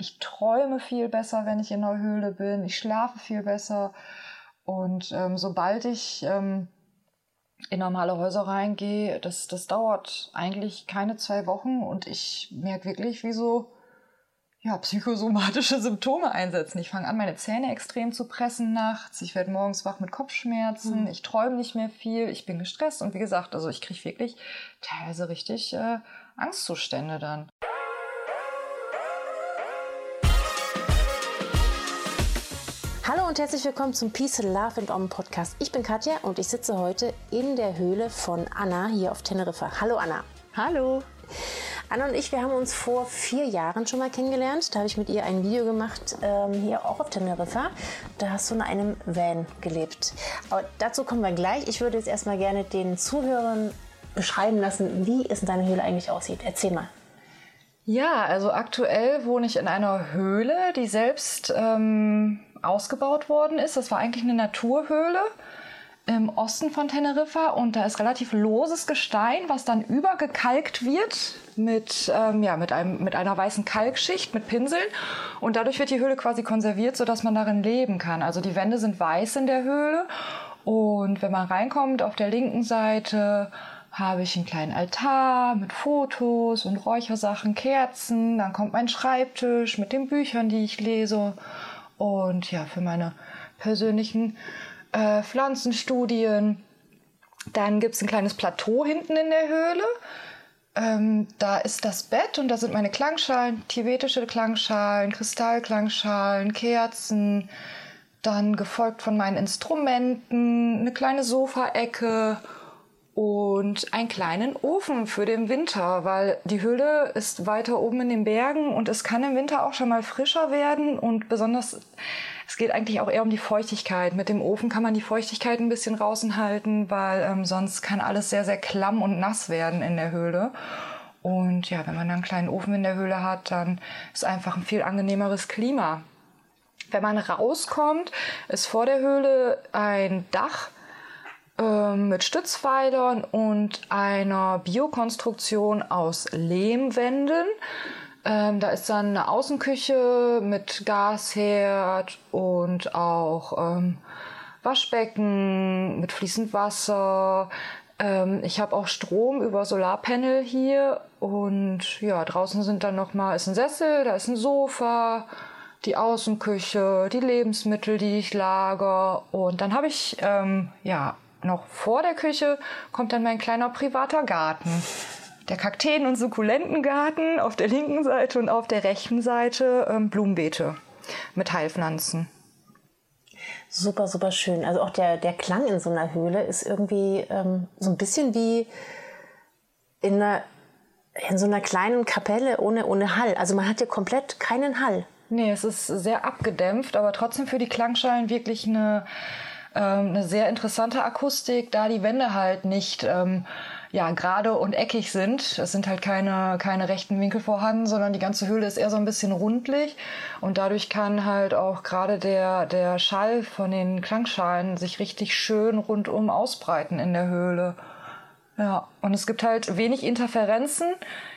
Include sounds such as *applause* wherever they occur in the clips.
Ich träume viel besser, wenn ich in der Höhle bin. Ich schlafe viel besser. Und ähm, sobald ich ähm, in normale Häuser reingehe, das, das dauert eigentlich keine zwei Wochen und ich merke wirklich, wie so ja, psychosomatische Symptome einsetzen. Ich fange an, meine Zähne extrem zu pressen nachts. Ich werde morgens wach mit Kopfschmerzen. Mhm. Ich träume nicht mehr viel. Ich bin gestresst. Und wie gesagt, also ich kriege wirklich teilweise richtig äh, Angstzustände dann. Hallo und herzlich willkommen zum Peace, Love and Om Podcast. Ich bin Katja und ich sitze heute in der Höhle von Anna hier auf Teneriffa. Hallo Anna. Hallo. Anna und ich, wir haben uns vor vier Jahren schon mal kennengelernt. Da habe ich mit ihr ein Video gemacht, ähm, hier auch auf Teneriffa. Da hast du in einem Van gelebt. Aber dazu kommen wir gleich. Ich würde jetzt erstmal gerne den Zuhörern beschreiben lassen, wie es in deiner Höhle eigentlich aussieht. Erzähl mal. Ja, also aktuell wohne ich in einer Höhle, die selbst ähm, ausgebaut worden ist. Das war eigentlich eine Naturhöhle im Osten von Teneriffa und da ist relativ loses Gestein, was dann übergekalkt wird mit, ähm, ja, mit, einem, mit einer weißen Kalkschicht, mit Pinseln und dadurch wird die Höhle quasi konserviert, sodass man darin leben kann. Also die Wände sind weiß in der Höhle und wenn man reinkommt, auf der linken Seite habe ich einen kleinen Altar mit Fotos und Räuchersachen, Kerzen, dann kommt mein Schreibtisch mit den Büchern, die ich lese und ja, für meine persönlichen äh, Pflanzenstudien. Dann gibt es ein kleines Plateau hinten in der Höhle. Ähm, da ist das Bett und da sind meine Klangschalen, tibetische Klangschalen, Kristallklangschalen, Kerzen, dann gefolgt von meinen Instrumenten, eine kleine Sofaecke und einen kleinen Ofen für den Winter, weil die Höhle ist weiter oben in den Bergen und es kann im Winter auch schon mal frischer werden und besonders es geht eigentlich auch eher um die Feuchtigkeit. Mit dem Ofen kann man die Feuchtigkeit ein bisschen draußen halten, weil ähm, sonst kann alles sehr, sehr klamm und nass werden in der Höhle. Und ja, wenn man dann einen kleinen Ofen in der Höhle hat, dann ist einfach ein viel angenehmeres Klima. Wenn man rauskommt, ist vor der Höhle ein Dach mit Stützpfeilern und einer Biokonstruktion aus Lehmwänden. Ähm, da ist dann eine Außenküche mit Gasherd und auch ähm, Waschbecken mit fließend Wasser. Ähm, ich habe auch Strom über Solarpanel hier und ja, draußen sind dann noch mal ist ein Sessel, da ist ein Sofa, die Außenküche, die Lebensmittel, die ich lager und dann habe ich ähm, ja noch vor der Küche kommt dann mein kleiner privater Garten. Der Kakteen- und Sukkulentengarten auf der linken Seite und auf der rechten Seite ähm, Blumenbeete mit Heilpflanzen. Super, super schön. Also auch der, der Klang in so einer Höhle ist irgendwie ähm, so ein bisschen wie in, einer, in so einer kleinen Kapelle ohne, ohne Hall. Also man hat ja komplett keinen Hall. Nee, es ist sehr abgedämpft, aber trotzdem für die Klangschalen wirklich eine ähm, eine sehr interessante Akustik, da die Wände halt nicht ähm, ja, gerade und eckig sind. Es sind halt keine, keine rechten Winkel vorhanden, sondern die ganze Höhle ist eher so ein bisschen rundlich. Und dadurch kann halt auch gerade der, der Schall von den Klangschalen sich richtig schön rundum ausbreiten in der Höhle. Ja, und es gibt halt wenig Interferenzen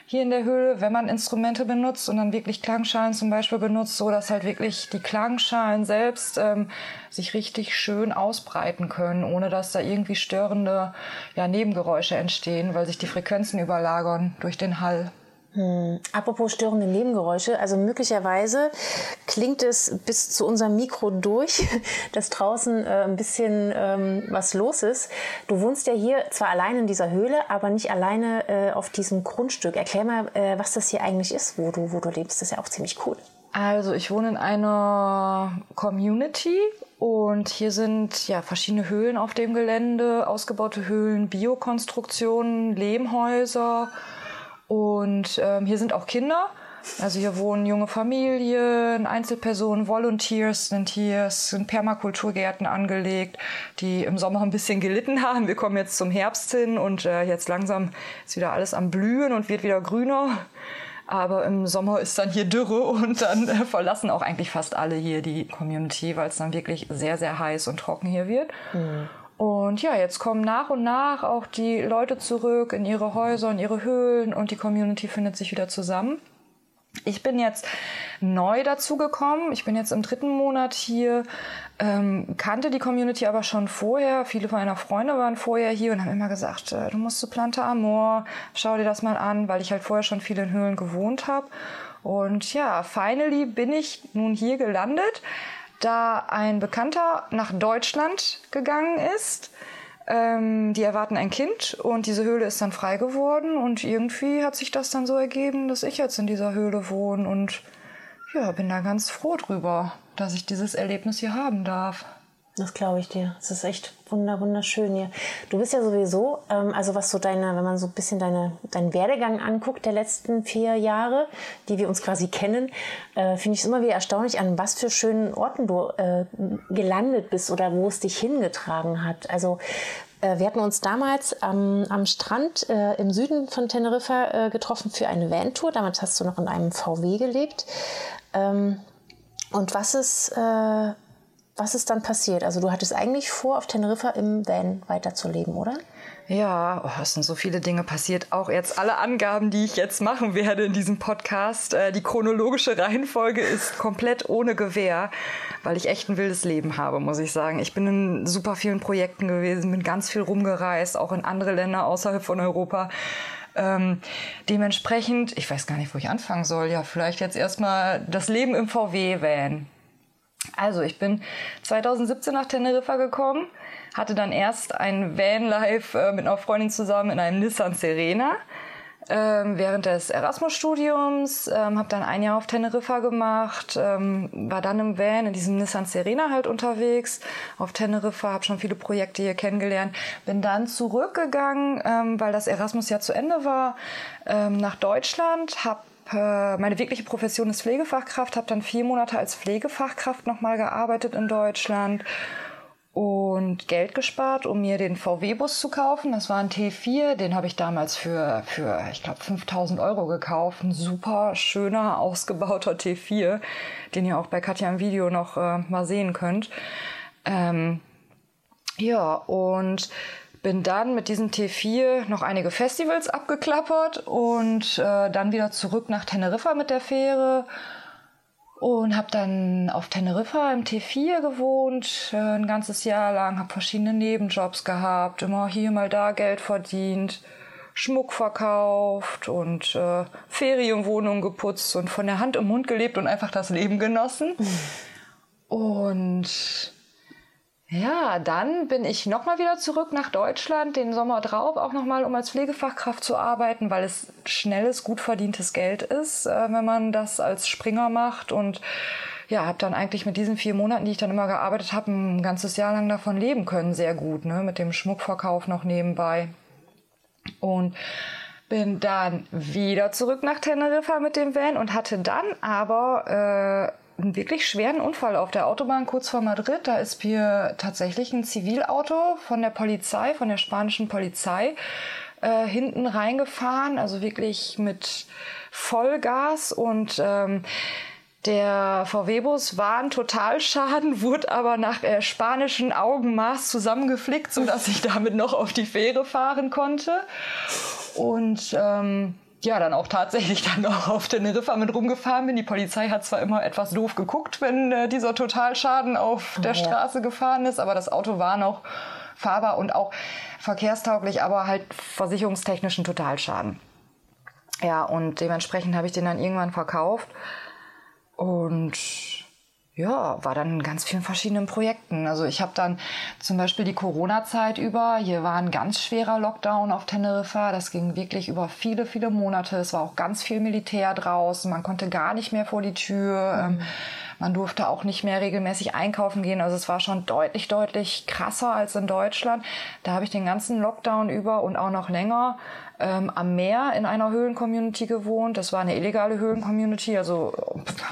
hier in der Höhle, wenn man Instrumente benutzt und dann wirklich Klangschalen zum Beispiel benutzt, so dass halt wirklich die Klangschalen selbst ähm, sich richtig schön ausbreiten können, ohne dass da irgendwie störende ja, Nebengeräusche entstehen, weil sich die Frequenzen überlagern durch den Hall. Hm. Apropos störende Nebengeräusche, also möglicherweise klingt es bis zu unserem Mikro durch, *laughs* dass draußen äh, ein bisschen ähm, was los ist. Du wohnst ja hier zwar allein in dieser Höhle, aber nicht alleine äh, auf diesem Grundstück. Erklär mal, äh, was das hier eigentlich ist, wo du, wo du lebst. Das ist ja auch ziemlich cool. Also ich wohne in einer Community und hier sind ja verschiedene Höhlen auf dem Gelände, ausgebaute Höhlen, Biokonstruktionen, Lehmhäuser Und ähm, hier sind auch Kinder. Also hier wohnen junge Familien, Einzelpersonen, Volunteers sind hier, es sind Permakulturgärten angelegt, die im Sommer ein bisschen gelitten haben. Wir kommen jetzt zum Herbst hin und äh, jetzt langsam ist wieder alles am Blühen und wird wieder grüner. Aber im Sommer ist dann hier Dürre und dann äh, verlassen auch eigentlich fast alle hier die Community, weil es dann wirklich sehr, sehr heiß und trocken hier wird. Mhm. Und ja, jetzt kommen nach und nach auch die Leute zurück in ihre Häuser, in ihre Höhlen und die Community findet sich wieder zusammen. Ich bin jetzt neu dazugekommen. Ich bin jetzt im dritten Monat hier, ähm, kannte die Community aber schon vorher. Viele meiner Freunde waren vorher hier und haben immer gesagt, äh, du musst zu Planta Amor, schau dir das mal an, weil ich halt vorher schon viel in Höhlen gewohnt habe. Und ja, finally bin ich nun hier gelandet, da ein Bekannter nach Deutschland gegangen ist ähm, die erwarten ein Kind und diese Höhle ist dann frei geworden und irgendwie hat sich das dann so ergeben, dass ich jetzt in dieser Höhle wohne und ja, bin da ganz froh drüber, dass ich dieses Erlebnis hier haben darf. Das glaube ich dir. Es ist echt wunder, wunderschön hier. Du bist ja sowieso, ähm, also was so deine, wenn man so ein bisschen deine, deinen Werdegang anguckt der letzten vier Jahre, die wir uns quasi kennen, äh, finde ich es immer wieder erstaunlich, an was für schönen Orten du äh, gelandet bist oder wo es dich hingetragen hat. Also äh, wir hatten uns damals am, am Strand äh, im Süden von Teneriffa äh, getroffen für eine Van-Tour. Damals hast du noch in einem VW gelebt. Ähm, und was ist, äh, was ist dann passiert? Also du hattest eigentlich vor, auf Teneriffa im Van weiterzuleben, oder? Ja, oh, es sind so viele Dinge passiert. Auch jetzt alle Angaben, die ich jetzt machen werde in diesem Podcast. Äh, die chronologische Reihenfolge ist komplett ohne Gewähr, weil ich echt ein wildes Leben habe, muss ich sagen. Ich bin in super vielen Projekten gewesen, bin ganz viel rumgereist, auch in andere Länder außerhalb von Europa. Ähm, dementsprechend, ich weiß gar nicht, wo ich anfangen soll. Ja, vielleicht jetzt erstmal das Leben im VW-Van. Also, ich bin 2017 nach Teneriffa gekommen, hatte dann erst ein Vanlife äh, mit einer Freundin zusammen in einem Nissan Serena ähm, während des Erasmus-Studiums, ähm, habe dann ein Jahr auf Teneriffa gemacht, ähm, war dann im Van in diesem Nissan Serena halt unterwegs auf Teneriffa, habe schon viele Projekte hier kennengelernt, bin dann zurückgegangen, ähm, weil das Erasmus ja zu Ende war, ähm, nach Deutschland, habe äh, meine wirkliche Profession ist Pflegefachkraft, habe dann vier Monate als Pflegefachkraft nochmal gearbeitet in Deutschland und Geld gespart, um mir den VW-Bus zu kaufen. Das war ein T4, den habe ich damals für, für ich glaube, 5000 Euro gekauft. Ein super schöner, ausgebauter T4, den ihr auch bei Katja im Video noch äh, mal sehen könnt. Ähm, ja, und bin dann mit diesem T4 noch einige Festivals abgeklappert und äh, dann wieder zurück nach Teneriffa mit der Fähre und habe dann auf Teneriffa im T4 gewohnt, äh, ein ganzes Jahr lang, habe verschiedene Nebenjobs gehabt, immer hier mal da Geld verdient, Schmuck verkauft und äh, Ferienwohnungen geputzt und von der Hand im Mund gelebt und einfach das Leben genossen. Mhm. Und ja, dann bin ich nochmal wieder zurück nach Deutschland, den Sommer drauf, auch nochmal, um als Pflegefachkraft zu arbeiten, weil es schnelles, gut verdientes Geld ist, äh, wenn man das als Springer macht. Und ja, habe dann eigentlich mit diesen vier Monaten, die ich dann immer gearbeitet habe, ein ganzes Jahr lang davon leben können, sehr gut, ne? mit dem Schmuckverkauf noch nebenbei. Und bin dann wieder zurück nach Teneriffa mit dem Van und hatte dann aber äh, einen wirklich schweren Unfall auf der Autobahn kurz vor Madrid. Da ist mir tatsächlich ein Zivilauto von der Polizei, von der spanischen Polizei, äh, hinten reingefahren. Also wirklich mit Vollgas und ähm, der VW-Bus war ein Totalschaden, *laughs* wurde aber nach äh, spanischen Augenmaß zusammengeflickt, sodass ich damit noch auf die Fähre fahren konnte. Und ähm, ja, dann auch tatsächlich *laughs* dann noch auf Teneriffa mit rumgefahren bin. Die Polizei hat zwar immer etwas doof geguckt, wenn äh, dieser Totalschaden auf der ja. Straße gefahren ist, aber das Auto war noch fahrbar und auch verkehrstauglich, aber halt versicherungstechnischen Totalschaden. Ja, und dementsprechend habe ich den dann irgendwann verkauft und ja, war dann in ganz vielen verschiedenen Projekten. Also ich habe dann zum Beispiel die Corona-Zeit über, hier war ein ganz schwerer Lockdown auf Teneriffa. Das ging wirklich über viele, viele Monate. Es war auch ganz viel Militär draußen. Man konnte gar nicht mehr vor die Tür. Mhm. Man durfte auch nicht mehr regelmäßig einkaufen gehen. Also es war schon deutlich, deutlich krasser als in Deutschland. Da habe ich den ganzen Lockdown über und auch noch länger ähm, am Meer in einer Höhlen-Community gewohnt. Das war eine illegale Höhlen-Community. Also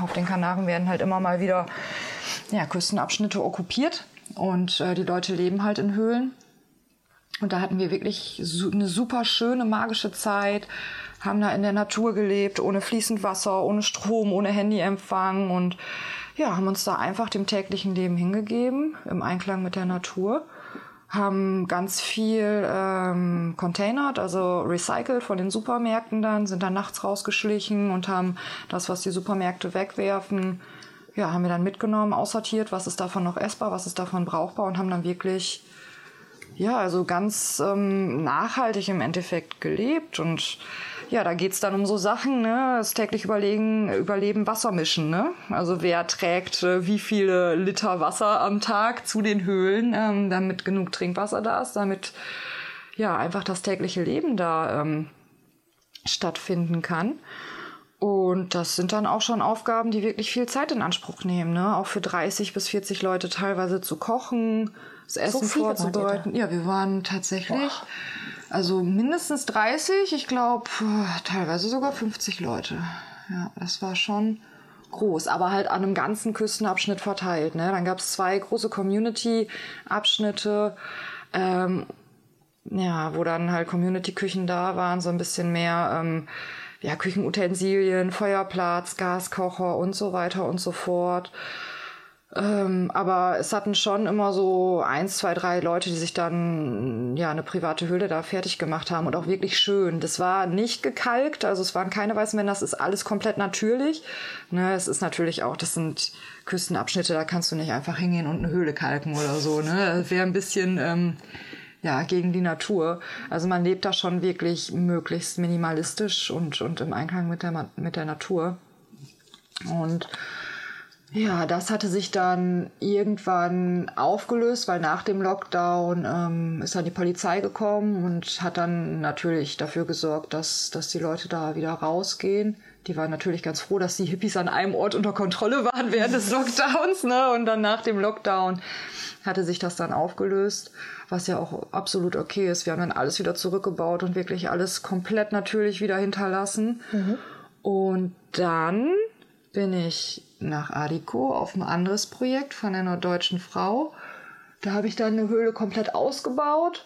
auf den Kanaren werden halt immer mal wieder ja, Küstenabschnitte okkupiert und äh, die Leute leben halt in Höhlen. Und da hatten wir wirklich eine super schöne, magische Zeit, haben da in der Natur gelebt, ohne fließend Wasser, ohne Strom, ohne Handyempfang und ja, haben uns da einfach dem täglichen Leben hingegeben, im Einklang mit der Natur haben ganz viel ähm, containert, also recycelt von den Supermärkten dann, sind dann nachts rausgeschlichen und haben das, was die Supermärkte wegwerfen, ja, haben wir dann mitgenommen, aussortiert, was ist davon noch essbar, was ist davon brauchbar und haben dann wirklich ja, also ganz ähm, nachhaltig im Endeffekt gelebt. Und ja, da geht's dann um so Sachen, ne? Das täglich überlegen, überleben, Wasser mischen, ne? Also wer trägt äh, wie viele Liter Wasser am Tag zu den Höhlen, ähm, damit genug Trinkwasser da ist, damit ja einfach das tägliche Leben da ähm, stattfinden kann. Und das sind dann auch schon Aufgaben, die wirklich viel Zeit in Anspruch nehmen, ne? Auch für 30 bis 40 Leute teilweise zu kochen, das Essen so vorzubereiten. Ja, wir waren tatsächlich, Boah. Also mindestens 30, ich glaube teilweise sogar 50 Leute. Ja, das war schon groß, aber halt an einem ganzen Küstenabschnitt verteilt. Ne? Dann gab es zwei große Community-Abschnitte, ähm, ja, wo dann halt Community-Küchen da waren, so ein bisschen mehr ähm, ja, Küchenutensilien, Feuerplatz, Gaskocher und so weiter und so fort. Ähm, aber es hatten schon immer so eins, zwei, drei Leute, die sich dann ja eine private Höhle da fertig gemacht haben und auch wirklich schön. Das war nicht gekalkt, also es waren keine weißen Wände, das ist alles komplett natürlich. Ne, es ist natürlich auch, das sind Küstenabschnitte, da kannst du nicht einfach hingehen und eine Höhle kalken oder so. Ne, das wäre ein bisschen ähm, ja gegen die Natur. Also man lebt da schon wirklich möglichst minimalistisch und und im Einklang mit der mit der Natur und ja, das hatte sich dann irgendwann aufgelöst, weil nach dem Lockdown ähm, ist dann die Polizei gekommen und hat dann natürlich dafür gesorgt, dass, dass die Leute da wieder rausgehen. Die waren natürlich ganz froh, dass die Hippies an einem Ort unter Kontrolle waren während des Lockdowns. Ne? Und dann nach dem Lockdown hatte sich das dann aufgelöst, was ja auch absolut okay ist. Wir haben dann alles wieder zurückgebaut und wirklich alles komplett natürlich wieder hinterlassen. Mhm. Und dann bin ich nach Adiko auf ein anderes Projekt von einer deutschen Frau. Da habe ich dann eine Höhle komplett ausgebaut,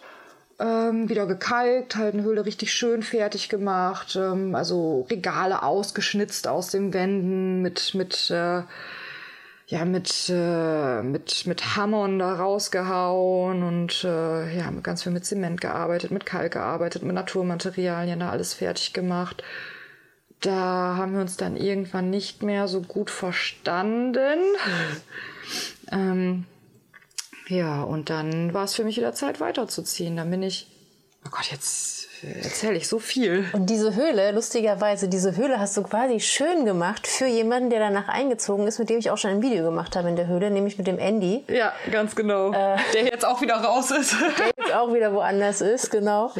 ähm, wieder gekalkt, halt eine Höhle richtig schön fertig gemacht, ähm, also Regale ausgeschnitzt aus den Wänden mit mit äh, ja mit äh, mit mit Hammern da rausgehauen und äh, ja ganz viel mit Zement gearbeitet, mit Kalk gearbeitet, mit Naturmaterialien da alles fertig gemacht da haben wir uns dann irgendwann nicht mehr so gut verstanden. *laughs* Ähm, ja, und dann war es für mich wieder Zeit weiterzuziehen. Dann bin ich, oh Gott, jetzt erzähle ich so viel. Und diese Höhle, lustigerweise, diese Höhle hast du quasi schön gemacht für jemanden, der danach eingezogen ist, mit dem ich auch schon ein Video gemacht habe in der Höhle, nämlich mit dem Andy. Ja, ganz genau. Äh, der jetzt auch wieder raus ist. *laughs* Der jetzt auch wieder woanders ist, genau.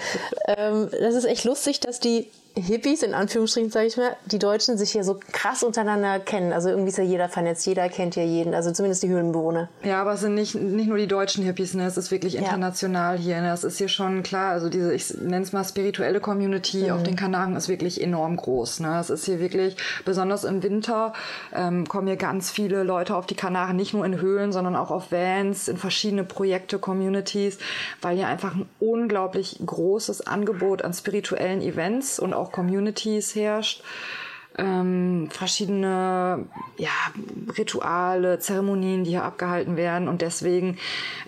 ähm, das ist echt lustig, dass die Hippies, in Anführungsstrichen sage ich mal, die Deutschen sich hier so krass untereinander kennen. Also irgendwie ist ja jeder vernetzt, jeder kennt ja jeden, also zumindest die Höhlenbewohner. Ja, aber es sind nicht, nicht nur die deutschen Hippies, ne? es ist wirklich international ja. hier. Ne? Es ist hier schon klar, also diese, ich nenne es mal spirituelle Community mhm. auf den Kanaren ist wirklich enorm groß. Ne? Es ist hier wirklich, besonders im Winter, ähm, kommen hier ganz viele Leute auf die Kanaren, nicht nur in Höhlen, sondern auch auf Vans, in verschiedene Projekte, Communities, weil hier einfach ein unglaublich großes Angebot an spirituellen Events und auch auch Communities herrscht. Ähm, verschiedene ja, Rituale, Zeremonien, die hier abgehalten werden. Und deswegen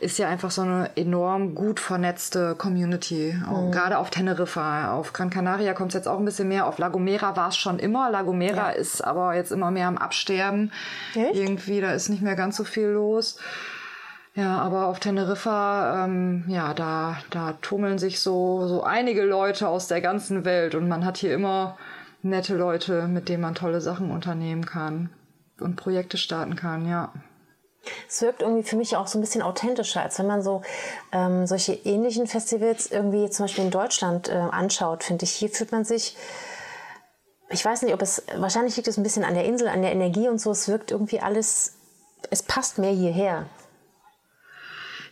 ist ja einfach so eine enorm gut vernetzte Community. Mhm. Gerade auf Teneriffa. Auf Gran Canaria kommt es jetzt auch ein bisschen mehr. Auf La Gomera war es schon immer. La Gomera ja. ist aber jetzt immer mehr am Absterben. Echt? Irgendwie, da ist nicht mehr ganz so viel los. Ja, aber auf Teneriffa, ähm, ja, da, da tummeln sich so, so einige Leute aus der ganzen Welt und man hat hier immer nette Leute, mit denen man tolle Sachen unternehmen kann und Projekte starten kann, ja. Es wirkt irgendwie für mich auch so ein bisschen authentischer, als wenn man so ähm, solche ähnlichen Festivals irgendwie zum Beispiel in Deutschland äh, anschaut, finde ich. Hier fühlt man sich ich weiß nicht, ob es, wahrscheinlich liegt es ein bisschen an der Insel, an der Energie und so. Es wirkt irgendwie alles, es passt mehr hierher.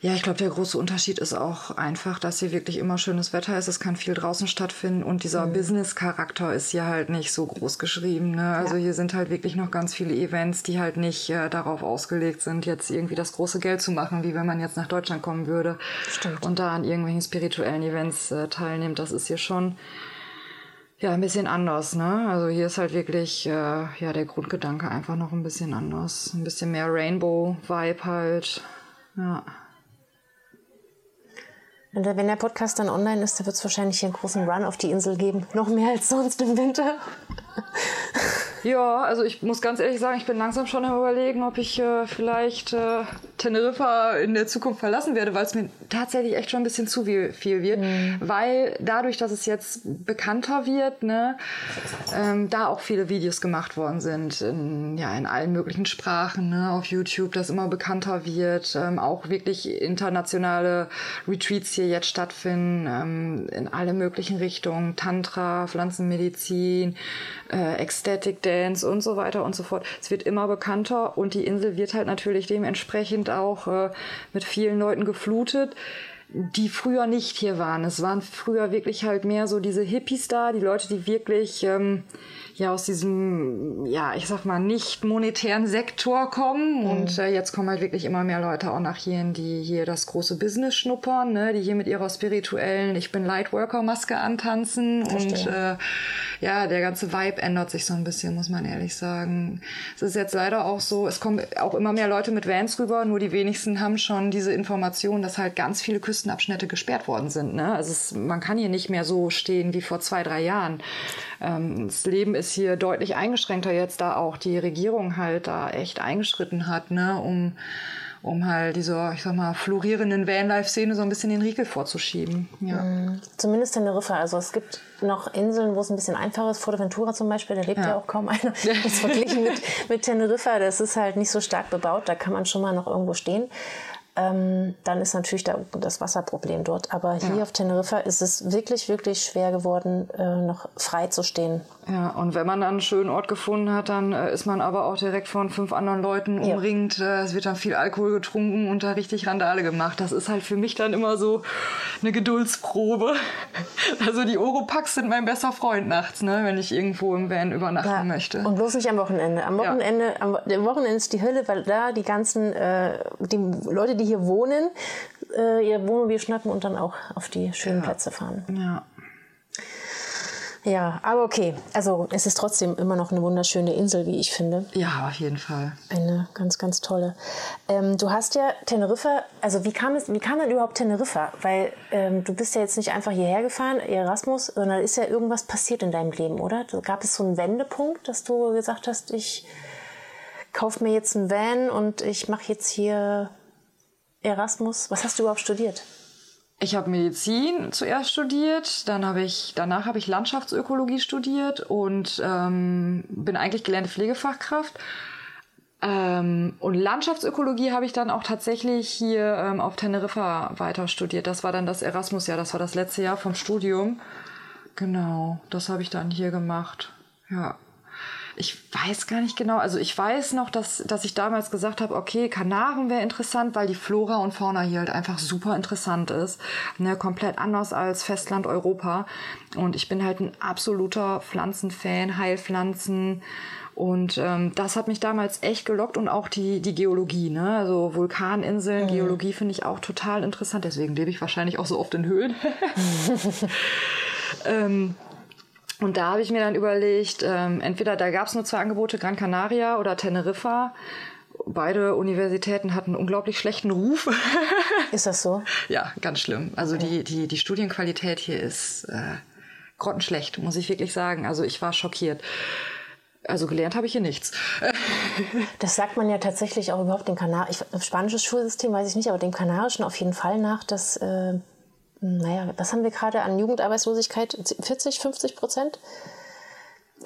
Ja, ich glaube, der große Unterschied ist auch einfach, dass hier wirklich immer schönes Wetter ist. Es kann viel draußen stattfinden und dieser mhm. Business-Charakter ist hier halt nicht so groß geschrieben. Ne? Also ja. hier sind halt wirklich noch ganz viele Events, die halt nicht äh, darauf ausgelegt sind, jetzt irgendwie das große Geld zu machen, wie wenn man jetzt nach Deutschland kommen würde Stimmt. und da an irgendwelchen spirituellen Events äh, teilnimmt. Das ist hier schon ja, ein bisschen anders, ne? Also hier ist halt wirklich, äh, ja, der Grundgedanke einfach noch ein bisschen anders. Ein bisschen mehr Rainbow-Vibe halt. Ja. Und wenn der Podcast dann online ist, dann wird es wahrscheinlich einen großen Run auf die Insel geben. *laughs* Noch mehr als sonst im Winter. Ja, also ich muss ganz ehrlich sagen, ich bin langsam schon am überlegen, ob ich äh, vielleicht äh, Teneriffa in der Zukunft verlassen werde, weil es mir tatsächlich echt schon ein bisschen zu viel, viel wird. Mhm. Weil dadurch, dass es jetzt bekannter wird, ne, ähm, da auch viele Videos gemacht worden sind, in, ja, in allen möglichen Sprachen, ne, auf YouTube, das immer bekannter wird, ähm, auch wirklich internationale Retreats hier jetzt stattfinden, ähm, in alle möglichen Richtungen, Tantra, Pflanzenmedizin, äh, Ecstatic Dance und so weiter und so fort. Es wird immer bekannter und die Insel wird halt natürlich dementsprechend auch äh, mit vielen Leuten geflutet die früher nicht hier waren. Es waren früher wirklich halt mehr so diese Hippies da, die Leute, die wirklich ähm, ja aus diesem, ja, ich sag mal, nicht monetären Sektor kommen. Mhm. Und äh, jetzt kommen halt wirklich immer mehr Leute auch nach hier, die hier das große Business schnuppern, ne? die hier mit ihrer spirituellen Ich bin Lightworker-Maske antanzen. Verstehe. Und äh, ja, der ganze Vibe ändert sich so ein bisschen, muss man ehrlich sagen. Es ist jetzt leider auch so, es kommen auch immer mehr Leute mit Vans rüber, nur die wenigsten haben schon diese Information, dass halt ganz viele Küstenabschnitte gesperrt worden sind. Ne? Also es, man kann hier nicht mehr so stehen wie vor zwei, drei Jahren. Ähm, das Leben ist hier deutlich eingeschränkter jetzt, da auch die Regierung halt da echt eingeschritten hat, ne, um um halt diese, ich sag mal, florierenden Vanlife-Szene so ein bisschen den Riegel vorzuschieben. Ja. Mhm. Zumindest Teneriffa. Also es gibt noch Inseln, wo es ein bisschen einfacher ist. Fuerteventura zum Beispiel, da lebt ja, ja auch kaum einer. *laughs* Das ist verglichen mit, mit Teneriffa, das ist halt nicht so stark bebaut. Da kann man schon mal noch irgendwo stehen ähm, dann ist natürlich da das Wasserproblem dort. Aber hier ja. auf Teneriffa ist es wirklich, wirklich schwer geworden, äh, noch frei zu stehen. Ja, und wenn man dann einen schönen Ort gefunden hat, dann äh, ist man aber auch direkt von fünf anderen Leuten umringt. Ja. Äh, es wird dann viel Alkohol getrunken und da richtig Randale gemacht. Das ist halt für mich dann immer so eine Geduldsprobe. *laughs* Also die Oropax sind mein bester Freund nachts, ne, wenn ich irgendwo im Van übernachten ja. möchte. Und bloß nicht am Wochenende. Am Wochenende, am Wochenende ist die Hölle, weil da die ganzen äh, die Leute, die hier wohnen, äh, ihr Wohnmobil schnappen und dann auch auf die schönen Plätze fahren. Ja. Ja, aber okay. Also es ist trotzdem immer noch eine wunderschöne Insel, wie ich finde. Ja, auf jeden Fall. Eine ganz, ganz tolle. Ähm, du hast ja Teneriffa, also wie kam es, wie kam denn überhaupt Teneriffa? Weil ähm, du bist ja jetzt nicht einfach hierher gefahren, Erasmus, sondern ist ja irgendwas passiert in deinem Leben, oder? Gab es so einen Wendepunkt, dass du gesagt hast, ich kaufe mir jetzt einen Van und ich mache jetzt hier Erasmus. Was hast du überhaupt studiert? Ich habe Medizin zuerst studiert, dann habe ich danach habe ich Landschaftsökologie studiert und ähm, bin eigentlich gelernte Pflegefachkraft. Ähm, und Landschaftsökologie habe ich dann auch tatsächlich hier ähm, auf Teneriffa weiter studiert. Das war dann das Erasmus-Jahr, das war das letzte Jahr vom Studium. Genau, das habe ich dann hier gemacht. Ja ich weiß gar nicht genau. Also ich weiß noch, dass, dass ich damals gesagt habe, okay, Kanaren wäre interessant, weil die Flora und Fauna hier halt einfach super interessant ist. Ne, komplett anders als Festland Europa. Und ich bin halt ein absoluter Pflanzenfan, Heilpflanzen. Und ähm, das hat mich damals echt gelockt und auch die, die Geologie, ne? Also Vulkaninseln, mhm. Geologie finde ich auch total interessant. Deswegen lebe ich wahrscheinlich auch so oft in Höhlen. *laughs* *laughs* ähm, und da habe ich mir dann überlegt, ähm, entweder da gab es nur zwei Angebote, Gran Canaria oder Teneriffa. Beide Universitäten hatten einen unglaublich schlechten Ruf. *laughs* Ist das so? ja, ganz schlimm. Also die, die, die Studienqualität hier ist äh, grottenschlecht, muss ich wirklich sagen. Also ich war schockiert. Also gelernt habe ich hier nichts. *laughs* das sagt man ja tatsächlich auch überhaupt dem Kanarischen, spanisches Schulsystem weiß ich nicht, aber dem kanarischen auf jeden Fall nach, dass äh, naja, was haben wir gerade an Jugendarbeitslosigkeit? 40, 50 Prozent?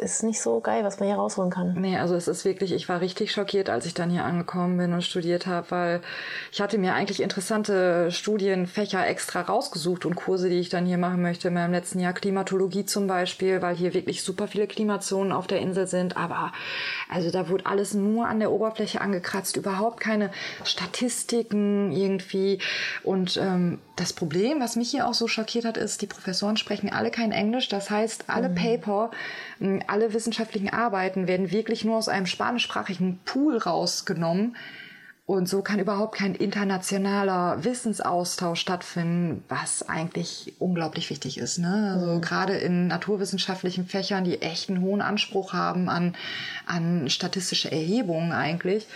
Ist nicht so geil, was man hier rausholen kann. Nee, also es ist wirklich, ich war richtig schockiert, als ich dann hier angekommen bin und studiert habe, weil ich hatte mir eigentlich interessante Studienfächer extra rausgesucht und Kurse, die ich dann hier machen möchte. In meinem letzten Jahr Klimatologie zum Beispiel, weil hier wirklich super viele Klimazonen auf der Insel sind. Aber also da wurde alles nur an der Oberfläche angekratzt, überhaupt keine Statistiken irgendwie. Und ähm, das Problem, was mich hier auch so schockiert hat, ist, die Professoren sprechen alle kein Englisch. Das heißt, alle mhm. Paper, alle wissenschaftlichen Arbeiten werden wirklich nur aus einem spanischsprachigen Pool rausgenommen. Und so kann überhaupt kein internationaler Wissensaustausch stattfinden, was eigentlich unglaublich wichtig ist. Ne? Also mhm. gerade in naturwissenschaftlichen Fächern, die echt einen hohen Anspruch haben an, an statistische Erhebungen eigentlich.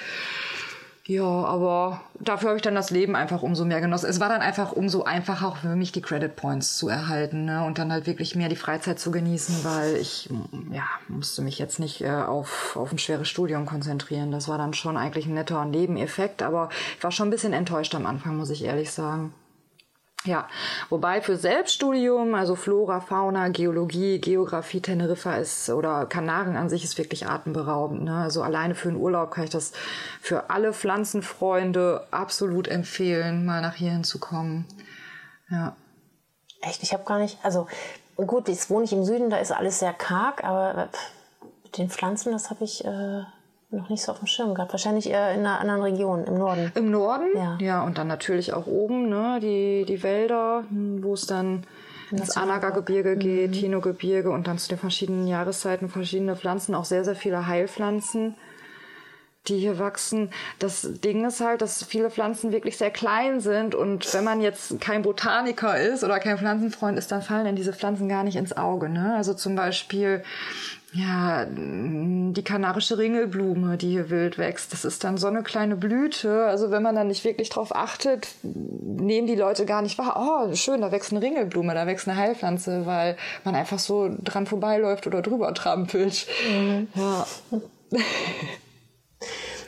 Ja, aber dafür habe ich dann das Leben einfach umso mehr genossen. Es war dann einfach umso einfacher auch für mich die Credit Points zu erhalten ne? und dann halt wirklich mehr die Freizeit zu genießen, weil ich ja musste mich jetzt nicht äh, auf auf ein schweres Studium konzentrieren. Das war dann schon eigentlich ein netter Nebeneffekt, aber ich war schon ein bisschen enttäuscht am Anfang, muss ich ehrlich sagen. Ja, wobei für Selbststudium, also Flora, Fauna, Geologie, Geografie, Teneriffa ist oder Kanaren an sich ist wirklich atemberaubend. Ne? Also alleine für einen Urlaub kann ich das für alle Pflanzenfreunde absolut empfehlen, mal nach hierhin zu kommen. Ja. Echt, ich habe gar nicht, also gut, jetzt wohne ich im Süden, da ist alles sehr karg, aber mit den Pflanzen, das habe ich äh, noch nicht so auf dem Schirm gehabt. Wahrscheinlich eher in einer anderen Region, im Norden. Im Norden? Ja. Ja, und dann natürlich auch oben, ne, die, die Wälder, wo es dann ins Anaga-Gebirge geht, mhm. Tino-Gebirge und dann zu den verschiedenen Jahreszeiten verschiedene Pflanzen, auch sehr, sehr viele Heilpflanzen die hier wachsen. Das Ding ist halt, dass viele Pflanzen wirklich sehr klein sind und wenn man jetzt kein Botaniker ist oder kein Pflanzenfreund ist, dann fallen denn diese Pflanzen gar nicht ins Auge. Ne? Also zum Beispiel ja, die kanarische Ringelblume, die hier wild wächst, das ist dann so eine kleine Blüte. Also wenn man dann nicht wirklich drauf achtet, nehmen die Leute gar nicht wahr. Oh, schön, da wächst eine Ringelblume, da wächst eine Heilpflanze, weil man einfach so dran vorbeiläuft oder drüber trampelt. Mhm. Ja.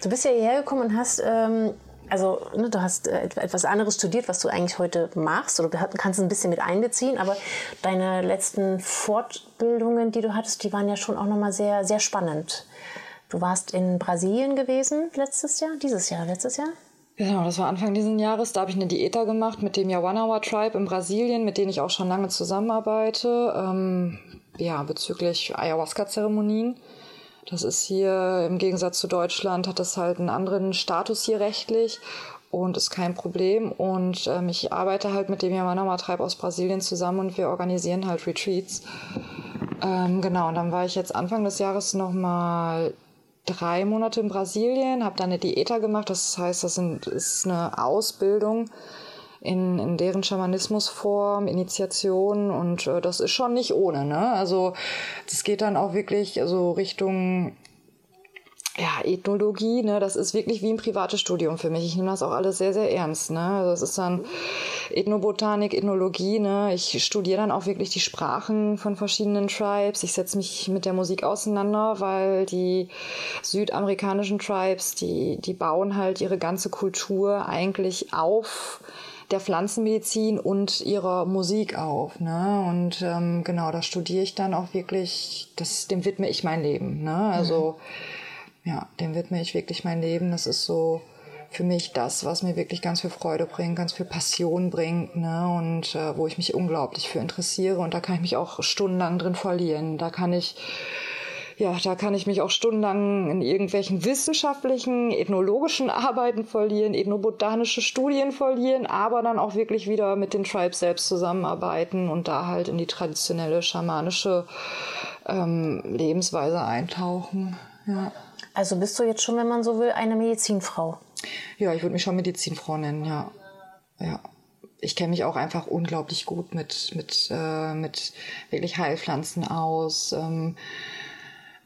Du bist ja hierher gekommen und hast ähm, also ne, du hast äh, etwas anderes studiert, was du eigentlich heute machst oder kannst es ein bisschen mit einbeziehen, aber deine letzten Fortbildungen, die du hattest, die waren ja schon auch nochmal sehr, sehr spannend. Du warst in Brasilien gewesen letztes Jahr, dieses Jahr, letztes Jahr? Genau, das war Anfang dieses Jahres. Da habe ich eine Diäta gemacht mit dem Yawanawa Tribe in Brasilien, mit denen ich auch schon lange zusammenarbeite, ähm, ja, bezüglich Ayahuasca-Zeremonien. Das ist hier im Gegensatz zu Deutschland, hat das halt einen anderen Status hier rechtlich und ist kein Problem. Und ähm, ich arbeite halt mit dem Yamanama Treib aus Brasilien zusammen und wir organisieren halt Retreats. Ähm, genau, und dann war ich jetzt Anfang des Jahres nochmal drei Monate in Brasilien, habe da eine Diäta gemacht. Das heißt, das ist eine Ausbildung in, in deren Schamanismusform, Initiation und äh, das ist schon nicht ohne. Ne? Also das geht dann auch wirklich so Richtung ja, Ethnologie, ne, das ist wirklich wie ein privates Studium für mich. Ich nehme das auch alles sehr, sehr ernst, ne. Also es ist dann Ethnobotanik, Ethnologie, ne. Ich studiere dann auch wirklich die Sprachen von verschiedenen Tribes. Ich setze mich mit der Musik auseinander, weil die südamerikanischen Tribes, die, die bauen halt ihre ganze Kultur eigentlich auf der Pflanzenmedizin und ihrer Musik auf. Ne? Und ähm, genau, da studiere ich dann auch wirklich, das, dem widme ich mein Leben. Ne? Also mhm. ja, dem widme ich wirklich mein Leben. Das ist so für mich das, was mir wirklich ganz viel Freude bringt, ganz viel Passion bringt, ne? Und äh, wo ich mich unglaublich für interessiere. Und da kann ich mich auch stundenlang drin verlieren. Da kann ich ja, da kann ich mich auch stundenlang in irgendwelchen wissenschaftlichen, ethnologischen Arbeiten verlieren, ethnobotanische Studien verlieren, aber dann auch wirklich wieder mit den Tribes selbst zusammenarbeiten und da halt in die traditionelle schamanische ähm, Lebensweise eintauchen. Ja. Also bist du jetzt schon, wenn man so will, eine Medizinfrau? Ja, ich würde mich schon Medizinfrau nennen, ja. Ja ich kenne mich auch einfach unglaublich gut mit, mit, äh, mit wirklich Heilpflanzen aus. Ähm,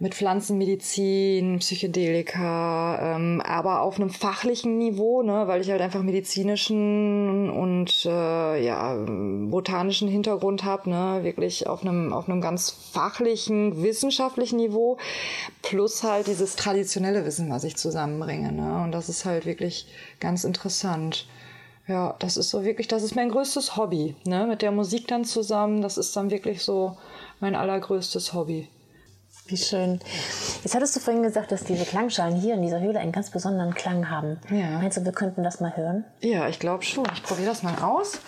mit Pflanzenmedizin, Psychedelika, ähm, aber auf einem fachlichen Niveau, ne, weil ich halt einfach medizinischen und äh, ja botanischen Hintergrund habe, ne, wirklich auf einem auf einem ganz fachlichen, wissenschaftlichen Niveau, plus halt dieses traditionelle Wissen, was ich zusammenbringe, ne, und das ist halt wirklich ganz interessant. Ja, das ist so wirklich, das ist mein größtes Hobby, ne, mit der Musik dann zusammen, das ist dann wirklich so mein allergrößtes Hobby. Wie schön. Jetzt hattest du vorhin gesagt, dass diese Klangschalen hier in dieser Höhle einen ganz besonderen Klang haben. Ja. Meinst du, wir könnten das mal hören? Ja, ich glaube schon. Ich probiere das mal aus.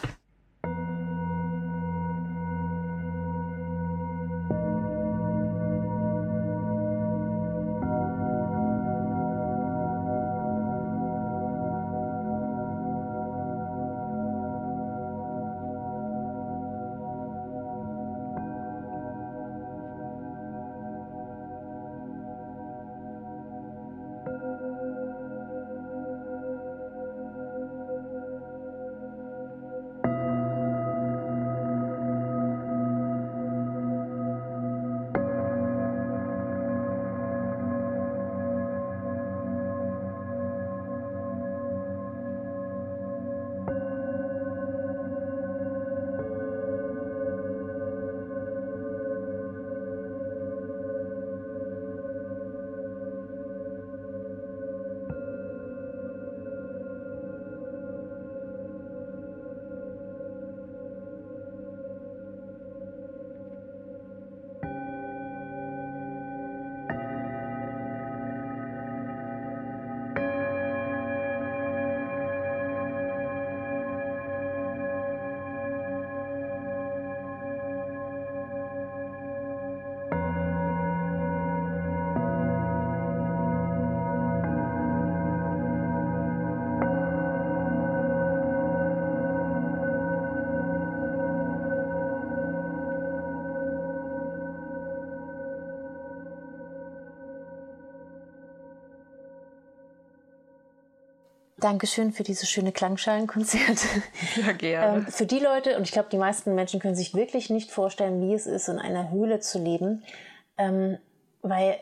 Dankeschön für dieses schöne Klangschalenkonzert. *laughs* Ja, gerne. Ähm, für die Leute, und ich glaube, die meisten Menschen können sich wirklich nicht vorstellen, wie es ist, in einer Höhle zu leben. Ähm, weil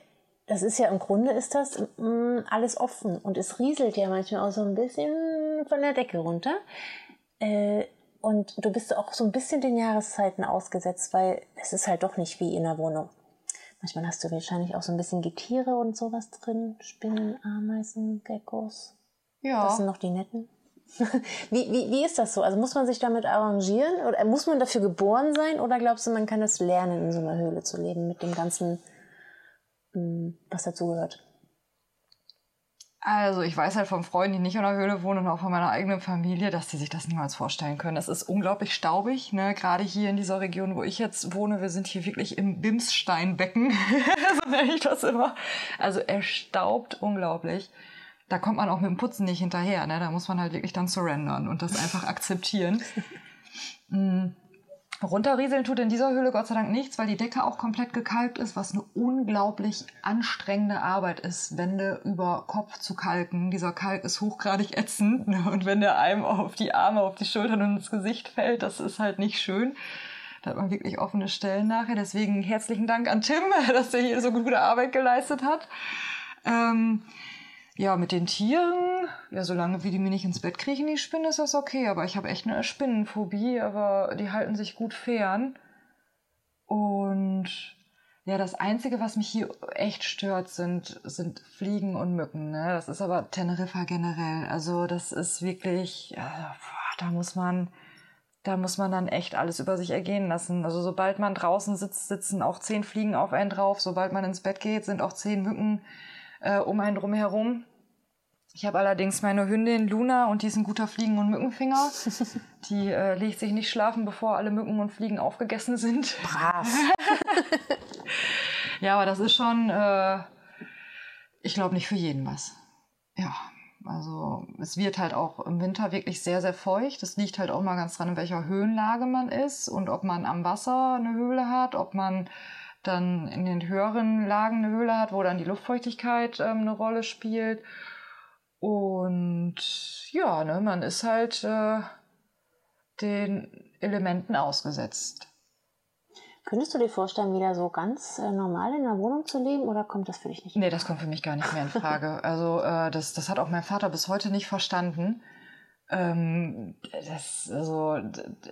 das ist ja im Grunde ist das mh, alles offen und es rieselt ja manchmal auch so ein bisschen von der Decke runter. Äh, und du bist auch so ein bisschen den Jahreszeiten ausgesetzt, weil es ist halt doch nicht wie in der Wohnung. Manchmal hast du wahrscheinlich auch so ein bisschen Getiere und sowas drin. Spinnen, Ameisen, Geckos. Ja. Das sind noch die netten. *laughs* wie, wie, wie ist das so? Also muss man sich damit arrangieren? Oder muss man dafür geboren sein? Oder glaubst du, man kann es lernen, in so einer Höhle zu leben, mit dem ganzen, mh, was dazugehört? Also ich weiß halt von Freunden, die nicht in der Höhle wohnen und auch von meiner eigenen Familie, dass die sich das niemals vorstellen können. Es ist unglaublich staubig, ne? gerade hier in dieser Region, wo ich jetzt wohne. Wir sind hier wirklich im Bimssteinbecken, *laughs* so nenne ich das immer. Also er staubt unglaublich. Da kommt man auch mit dem Putzen nicht hinterher. Ne? Da muss man halt wirklich dann surrendern und das einfach akzeptieren. *laughs* Mm. Runterrieseln tut in dieser Höhle Gott sei Dank nichts, weil die Decke auch komplett gekalkt ist, was eine unglaublich anstrengende Arbeit ist, Wände über Kopf zu kalken. Dieser Kalk ist hochgradig ätzend ne? und wenn der einem auf die Arme, auf die Schultern und ins Gesicht fällt, das ist halt nicht schön. Da hat man wirklich offene Stellen nachher. Deswegen herzlichen Dank an Tim, *laughs* dass er hier so gute Arbeit geleistet hat. Ähm, ja, mit den Tieren, ja, solange wie die mir nicht ins Bett kriechen, die Spinnen, ist das okay. Aber ich habe echt eine Spinnenphobie, aber die halten sich gut fern. Und ja, das Einzige, was mich hier echt stört, sind, sind Fliegen und Mücken. Ne? Das ist aber Teneriffa generell. Also das ist wirklich, ja, da muss man, da muss man dann echt alles über sich ergehen lassen. Also sobald man draußen sitzt, sitzen auch zehn Fliegen auf einen drauf. Sobald man ins Bett geht, sind auch zehn Mücken äh, um einen drum herum. Ich habe allerdings meine Hündin Luna und die ist ein guter Fliegen- und Mückenfinger. *laughs* Die äh, legt sich nicht schlafen, bevor alle Mücken und Fliegen aufgegessen sind. Brav. *laughs* Ja, aber das ist schon, äh, ich glaube, nicht für jeden was. Ja, also es wird halt auch im Winter wirklich sehr, sehr feucht. Das liegt halt auch mal ganz dran, in welcher Höhenlage man ist und ob man am Wasser eine Höhle hat, ob man dann in den höheren Lagen eine Höhle hat, wo dann die Luftfeuchtigkeit ähm, eine Rolle spielt. Und ja, ne, man ist halt äh, den Elementen ausgesetzt. Könntest du dir vorstellen, wieder so ganz äh, normal in einer Wohnung zu leben oder kommt das für dich nicht? Nee, das kommt für mich gar nicht mehr in Frage. *laughs* Also äh, das, das hat auch mein Vater bis heute nicht verstanden. Ähm, das, also,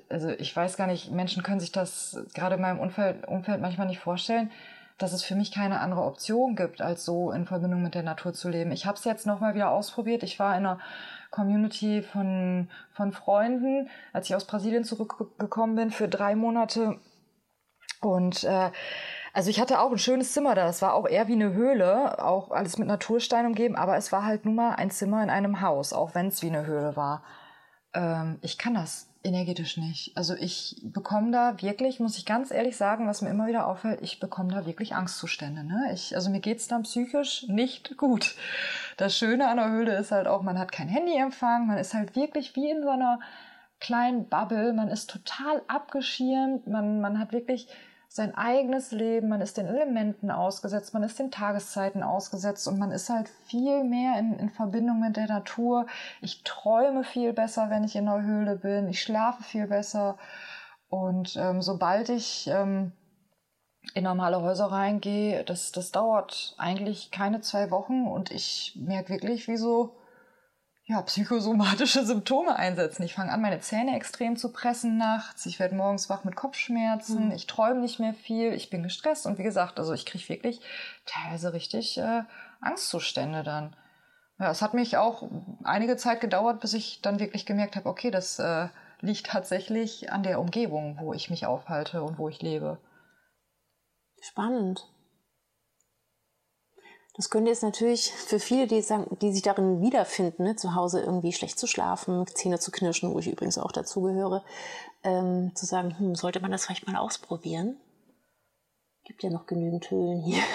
also ich weiß gar nicht, Menschen können sich das gerade in meinem Umfeld, Umfeld manchmal nicht vorstellen, dass es für mich keine andere Option gibt, als so in Verbindung mit der Natur zu leben. Ich habe es jetzt nochmal wieder ausprobiert. Ich war in einer Community von, von Freunden, als ich aus Brasilien zurückgekommen bin, für drei Monate. Und äh, Also ich hatte auch ein schönes Zimmer da. Das war auch eher wie eine Höhle, auch alles mit Naturstein umgeben, aber es war halt nun mal ein Zimmer in einem Haus, auch wenn es wie eine Höhle war. Ähm, ich kann das energetisch nicht. Also ich bekomme da wirklich, muss ich ganz ehrlich sagen, was mir immer wieder auffällt, ich bekomme da wirklich Angstzustände. Ne? Ich, also mir geht's dann psychisch nicht gut. Das Schöne an der Höhle ist halt auch, man hat kein Handyempfang, man ist halt wirklich wie in so einer kleinen Bubble, man ist total abgeschirmt, man, man hat wirklich sein eigenes Leben, man ist den Elementen ausgesetzt, man ist den Tageszeiten ausgesetzt und man ist halt viel mehr in, in Verbindung mit der Natur. Ich träume viel besser, wenn ich in der Höhle bin, ich schlafe viel besser und ähm, sobald ich ähm, in normale Häuser reingehe, das, das dauert eigentlich keine zwei Wochen und ich merke wirklich, wie so ja, psychosomatische Symptome einsetzen. Ich fange an, meine Zähne extrem zu pressen nachts. Ich werde morgens wach mit Kopfschmerzen. Mhm. Ich träume nicht mehr viel. Ich bin gestresst. Und wie gesagt, also ich kriege wirklich teilweise richtig äh, Angstzustände dann. Ja, es hat mich auch einige Zeit gedauert, bis ich dann wirklich gemerkt habe, okay, das äh, liegt tatsächlich an der Umgebung, wo ich mich aufhalte und wo ich lebe. Spannend. Das könnte jetzt natürlich für viele, die, sagen, die sich darin wiederfinden, ne, zu Hause irgendwie schlecht zu schlafen, Zähne zu knirschen, wo ich übrigens auch dazugehöre, ähm, zu sagen, hm, sollte man das vielleicht mal ausprobieren? Gibt ja noch genügend Höhlen hier. *laughs*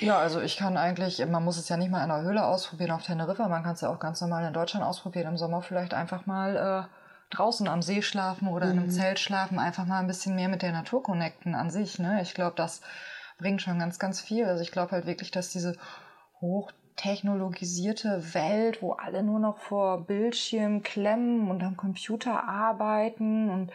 Ja, also ich kann eigentlich, man muss es ja nicht mal in einer Höhle ausprobieren auf Teneriffa, man kann es ja auch ganz normal in Deutschland ausprobieren, im Sommer vielleicht einfach mal äh, draußen am See schlafen oder mhm. in einem mhm. Zelt schlafen, einfach mal ein bisschen mehr mit der Natur connecten an sich. Ne? Ich glaube, das bringt schon ganz, ganz viel. Also ich glaube halt wirklich, dass diese hochtechnologisierte Welt, wo alle nur noch vor Bildschirm klemmen und am Computer arbeiten und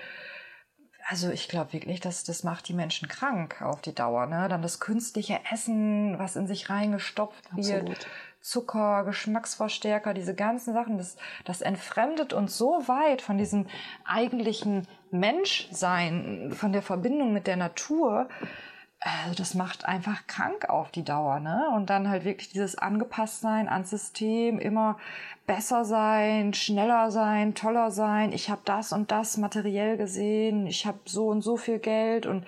also ich glaube wirklich, dass das macht die Menschen krank auf die Dauer. Ne? Dann das künstliche Essen, was in sich reingestopft Absolut. wird, Zucker, Geschmacksverstärker, diese ganzen Sachen, das, das entfremdet uns so weit von diesem eigentlichen Menschsein, von der Verbindung mit der Natur, also das macht einfach krank auf die Dauer, ne? Und dann halt wirklich dieses Angepasstsein ans System, immer besser sein, schneller sein, toller sein. Ich habe das und das materiell gesehen, ich habe so und so viel Geld und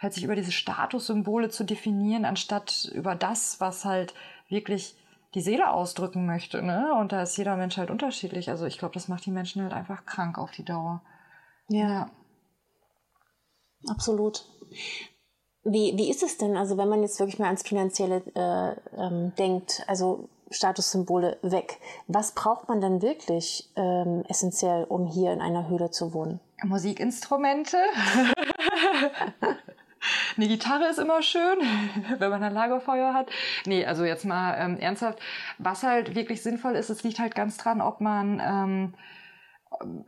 halt sich über diese Statussymbole zu definieren, anstatt über das, was halt wirklich die Seele ausdrücken möchte, ne? Und da ist jeder Mensch halt unterschiedlich. Also ich glaube, das macht die Menschen halt einfach krank auf die Dauer. Ja. ja. Absolut. Wie, wie ist es denn, also wenn man jetzt wirklich mal ans Finanzielle äh, ähm, denkt, also Statussymbole weg, was braucht man denn wirklich ähm, essentiell, um hier in einer Höhle zu wohnen? Musikinstrumente. *laughs* Eine Gitarre ist immer schön, *laughs* wenn man ein Lagerfeuer hat. Nee, also jetzt mal ähm, ernsthaft. Was halt wirklich sinnvoll ist, es liegt halt ganz dran, ob man ähm,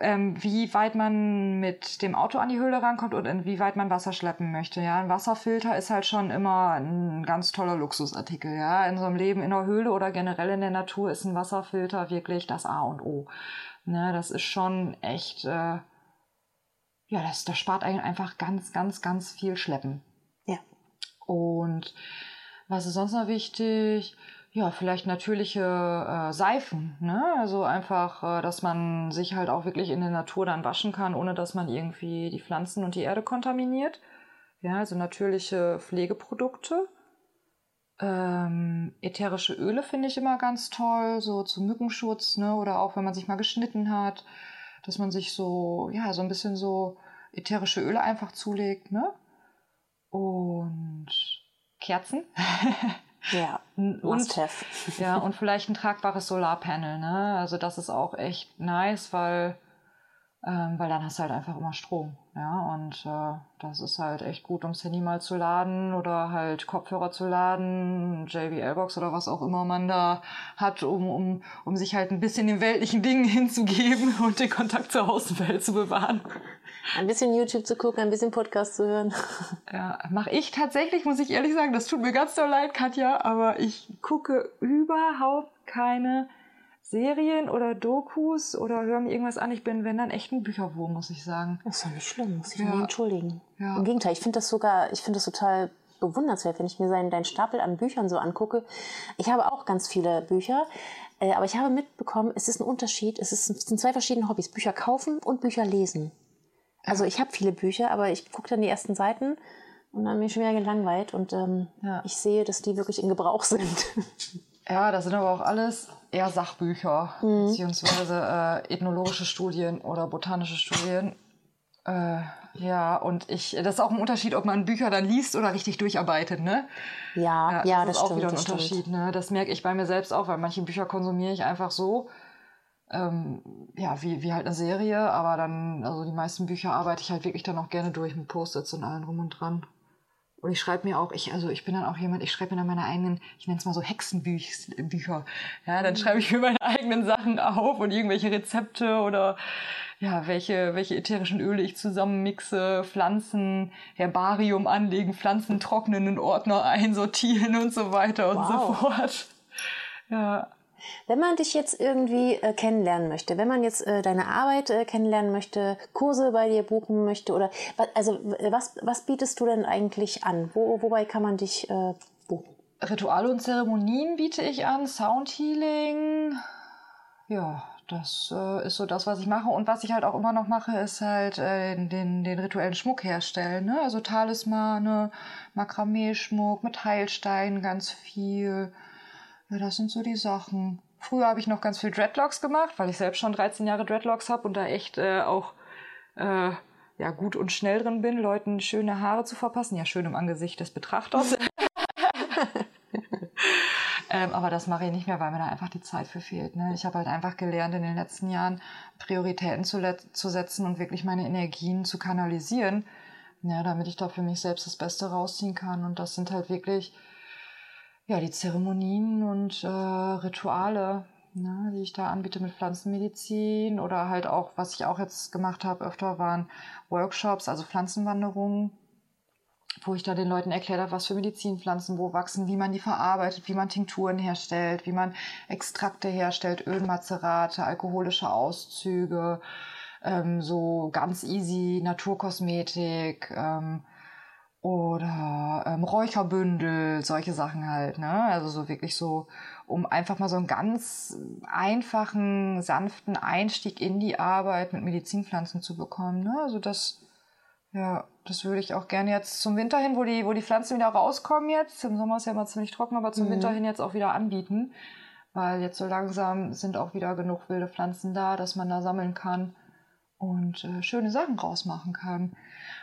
ähm, wie weit man mit dem Auto an die Höhle rankommt und inwieweit man Wasser schleppen möchte. Ja, ein Wasserfilter ist halt schon immer ein ganz toller Luxusartikel. Ja, in so einem Leben in der Höhle oder generell in der Natur ist ein Wasserfilter wirklich das A und O. Ne, das ist schon echt, äh, ja, das, das spart einen einfach ganz, ganz, ganz viel Schleppen. Ja. Und was ist sonst noch wichtig? Ja, vielleicht natürliche äh, Seifen, ne? Also einfach, äh, dass man sich halt auch wirklich in der Natur dann waschen kann, ohne dass man irgendwie die Pflanzen und die Erde kontaminiert. Ja, also natürliche Pflegeprodukte. Ähm, ätherische Öle finde ich immer ganz toll, so zum Mückenschutz, ne? Oder auch wenn man sich mal geschnitten hat, dass man sich so, ja, so ein bisschen so ätherische Öle einfach zulegt, ne? Und Kerzen. *laughs* Ja, und, ja, *laughs* und vielleicht ein tragbares Solarpanel, ne? Also das ist auch echt nice, weil, ähm, weil dann hast du halt einfach immer Strom. Ja, und äh, das ist halt echt gut, ums Handy mal zu laden oder halt Kopfhörer zu laden, JBL-Box oder was auch immer man da hat, um, um, um sich halt ein bisschen den weltlichen Dingen *laughs* hinzugeben und den Kontakt zur Außenwelt zu bewahren. Ein bisschen YouTube zu gucken, ein bisschen Podcast zu hören. Ja, mache ich tatsächlich, muss ich ehrlich sagen. Das tut mir ganz doll leid, Katja, aber ich gucke überhaupt keine Serien oder Dokus oder höre mir irgendwas an. Ich bin, wenn dann echt ein Bücherwurm, muss ich sagen. Das ist doch nicht schlimm, muss ich ja. entschuldigen. Ja. Im Gegenteil, ich finde das sogar, ich finde das total bewundernswert, wenn ich mir seinen, deinen Stapel an Büchern so angucke. Ich habe auch ganz viele Bücher, äh, aber ich habe mitbekommen, es ist ein Unterschied, es, ist, es sind zwei verschiedene Hobbys, Bücher kaufen und Bücher lesen. Also ich habe viele Bücher, aber ich gucke dann die ersten Seiten Und dann bin ich schon wieder gelangweilt und ähm, Ja. ich sehe, dass die wirklich in Gebrauch *laughs* sind. Ja, das sind aber auch alles eher Sachbücher, Mhm. beziehungsweise äh, ethnologische Studien oder botanische Studien. Äh, ja, und ich, das ist auch ein Unterschied, ob man Bücher dann liest oder richtig durcharbeitet, ne? ja, ja, das, ist auch stimmt. wieder ein das stimmt. Unterschied, ne? Das merke ich bei mir selbst auch, weil manche Bücher konsumiere ich einfach so, ähm, ja, wie, wie halt eine Serie, aber dann, also die meisten Bücher arbeite ich halt wirklich dann auch gerne durch mit Post-its und allem drum und dran. Und ich schreibe mir auch, ich, also ich bin dann auch jemand, ich schreibe mir dann meine eigenen, ich nenne es mal so Hexenbücher. Ja, dann schreibe ich mir meine eigenen Sachen auf und irgendwelche Rezepte oder ja, welche, welche ätherischen Öle ich zusammenmixe, Pflanzen, Herbarium anlegen, Pflanzen trocknen in Ordner *laughs* einsortieren und so weiter und so Wow. fort. Ja. Wenn man dich jetzt irgendwie äh, kennenlernen möchte, wenn man jetzt äh, deine Arbeit äh, kennenlernen möchte, Kurse bei dir buchen möchte oder also was, was bietest du denn eigentlich an? Wo, wobei kann man dich äh, buchen? Rituale und Zeremonien biete ich an, Soundhealing. Ja, das äh, ist so das, was ich mache. Und was ich halt auch immer noch mache, ist halt äh, den, den rituellen Schmuck herstellen. Ne? Also Talismane, Makramee-Schmuck mit Heilsteinen ganz viel. Ja, das sind so die Sachen. Früher habe ich noch ganz viel Dreadlocks gemacht, weil ich selbst schon 13 Jahre Dreadlocks habe und da echt äh, auch äh, ja, gut und schnell drin bin, Leuten schöne Haare zu verpassen. Ja, schön im Angesicht des Betrachters. *laughs* Ähm, aber das mache ich nicht mehr, weil mir da einfach die Zeit für fehlt. Ne? Ich habe halt einfach gelernt, in den letzten Jahren Prioritäten zu, zu setzen und wirklich meine Energien zu kanalisieren, ja, damit ich da für mich selbst das Beste rausziehen kann. Und das sind halt wirklich ja, die Zeremonien und äh, Rituale, ne, die ich da anbiete mit Pflanzenmedizin oder halt auch, was ich auch jetzt gemacht habe, öfter waren Workshops, also Pflanzenwanderungen wo ich da den Leuten erklärt habe, was für Medizinpflanzen wo wachsen, wie man die verarbeitet, wie man Tinkturen herstellt, wie man Extrakte herstellt, Ölmazerate, alkoholische Auszüge, ähm, so ganz easy Naturkosmetik ähm, oder ähm, Räucherbündel, solche Sachen halt, ne? Also so wirklich so, um einfach mal so einen ganz einfachen, sanften Einstieg in die Arbeit mit Medizinpflanzen zu bekommen, ne? Also das ja, das würde ich auch gerne jetzt zum Winter hin, wo die, wo die Pflanzen wieder rauskommen jetzt. Im Sommer ist ja immer ziemlich trocken, aber zum Winter hin jetzt auch wieder anbieten. Weil jetzt so langsam sind auch wieder genug wilde Pflanzen da, dass man da sammeln kann und äh, schöne Sachen rausmachen kann.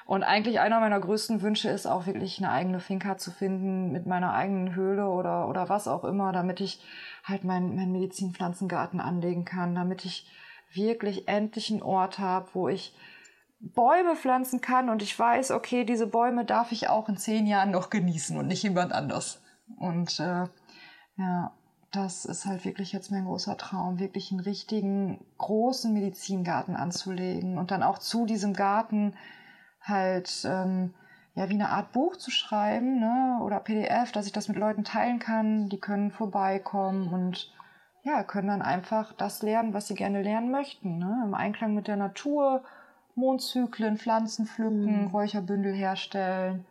Und eigentlich einer meiner größten Wünsche ist auch wirklich eine eigene Finca zu finden mit meiner eigenen Höhle oder, oder was auch immer, damit ich halt meinen mein Medizinpflanzengarten anlegen kann, damit ich wirklich endlich einen Ort habe, wo ich Bäume pflanzen kann und ich weiß, okay, diese Bäume darf ich auch in zehn Jahren noch genießen und nicht jemand anders. Und äh, ja, das ist halt wirklich jetzt mein großer Traum, wirklich einen richtigen großen Medizingarten anzulegen und dann auch zu diesem Garten halt ähm, ja wie eine Art Buch zu schreiben ne? oder PDF, dass ich das mit Leuten teilen kann. Die können vorbeikommen und ja, können dann einfach das lernen, was sie gerne lernen möchten, ne? im Einklang mit der Natur Mondzyklen, Pflanzen pflücken, Räucherbündel herstellen.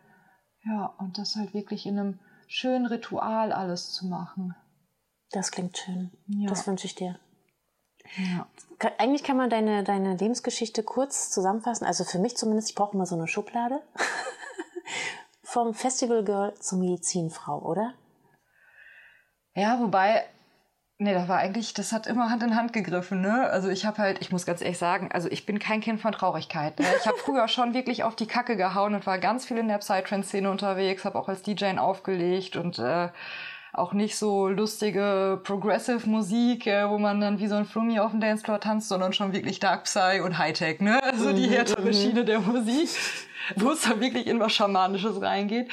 Ja, und das halt wirklich in einem schönen Ritual alles zu machen. Das klingt schön. Ja. Das wünsche ich dir. Ja. Eigentlich kann man deine, deine Lebensgeschichte kurz zusammenfassen. Also für mich zumindest, ich brauche immer so eine Schublade. *laughs* Vom Festival Girl zur Medizinfrau, oder? Ja, wobei, nee, das war eigentlich, das hat immer Hand in Hand gegriffen, ne? Also ich habe halt, ich muss ganz ehrlich sagen, also ich bin kein Kind von Traurigkeit. Ne? Ich habe *laughs* früher schon wirklich auf die Kacke gehauen und war ganz viel in der Psytrance-Szene unterwegs, habe auch als DJ aufgelegt und äh, auch nicht so lustige Progressive Musik, äh, wo man dann wie so ein Flummi auf dem Dancefloor tanzt, sondern schon wirklich Dark Psy und Hightech, ne? *laughs* Also die härtere Schiene der Musik, wo es dann wirklich in was Schamanisches reingeht.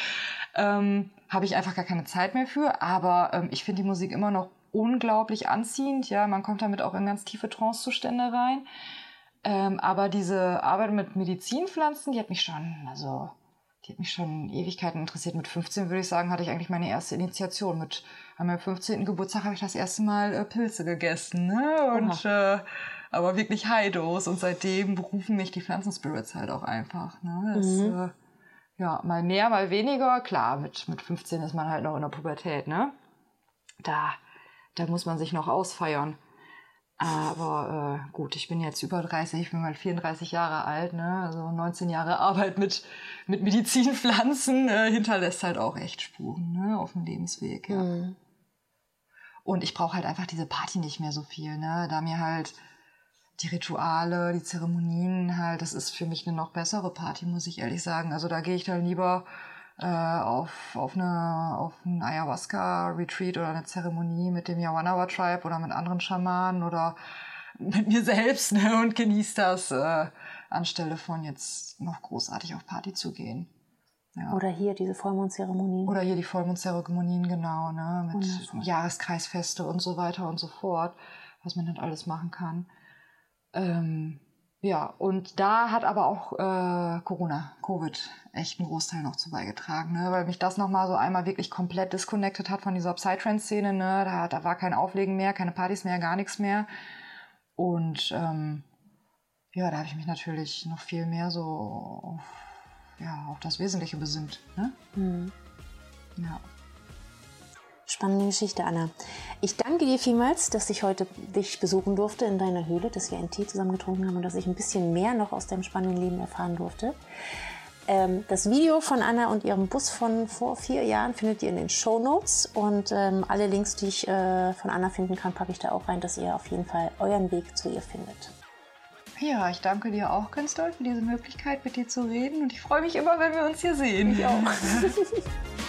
Ähm, habe ich einfach gar keine Zeit mehr für, aber ähm, ich finde die Musik immer noch unglaublich anziehend, ja, man kommt damit auch in ganz tiefe Trancezustände rein. Ähm, aber diese Arbeit mit Medizinpflanzen, die hat mich schon, also die hat mich schon Ewigkeiten interessiert. Mit 15 würde ich sagen, hatte ich eigentlich meine erste Initiation. Mit an meinem 15. Geburtstag habe ich das erste Mal äh, Pilze gegessen, ne? Und äh, aber wirklich High-Dose. Und seitdem berufen mich die Pflanzenspirits halt auch einfach. Ne? Das, äh, ja, mal mehr, mal weniger. Klar, mit, mit 15 ist man halt noch in der Pubertät, ne? Da, da muss man sich noch ausfeiern. Aber äh, gut, ich bin jetzt über 30, ich bin mal 34 Jahre alt, ne? Also 19 Jahre Arbeit mit, mit Medizinpflanzen äh, hinterlässt halt auch echt Spuren ne? auf dem Lebensweg. Ja. Mhm. Und ich brauche halt einfach diese Party nicht mehr so viel, ne? Da mir halt die Rituale, die Zeremonien halt, das ist für mich eine noch bessere Party, muss ich ehrlich sagen. Also da gehe ich dann lieber äh, auf, auf, eine, auf ein Ayahuasca-Retreat oder eine Zeremonie mit dem Yawanawa Tribe oder mit anderen Schamanen oder mit mir selbst ne, und genieße das, äh, anstelle von jetzt noch großartig auf Party zu gehen. Ja. Oder hier diese Vollmondzeremonien. Oder hier die Vollmondzeremonien, genau, ne, mit Wundervoll. Jahreskreisfeste und so weiter und so fort, was man dann alles machen kann. Ähm, ja, und da hat aber auch äh, Corona, Covid, echt einen Großteil noch zu beigetragen, ne? weil mich das nochmal so einmal wirklich komplett disconnected hat von dieser Psytrance-Szene. Ne? Da, da war kein Auflegen mehr, keine Partys mehr, gar nichts mehr. Und ähm, ja, da habe ich mich natürlich noch viel mehr so auf, ja, auf das Wesentliche besinnt. Ne? Mhm. Ja. Spannende Geschichte, Anna. Ich danke dir vielmals, dass ich heute dich besuchen durfte in deiner Höhle, dass wir einen Tee zusammen getrunken haben und dass ich ein bisschen mehr noch aus deinem spannenden Leben erfahren durfte. Ähm, das Video von Anna und ihrem Bus von vor vier Jahren findet ihr in den Show Notes und ähm, alle Links, die ich äh, von Anna finden kann, packe ich da auch rein, dass ihr auf jeden Fall euren Weg zu ihr findet. Ja, ich danke dir auch ganz doll für diese Möglichkeit, mit dir zu reden und ich freue mich immer, wenn wir uns hier sehen. Ich auch. *laughs*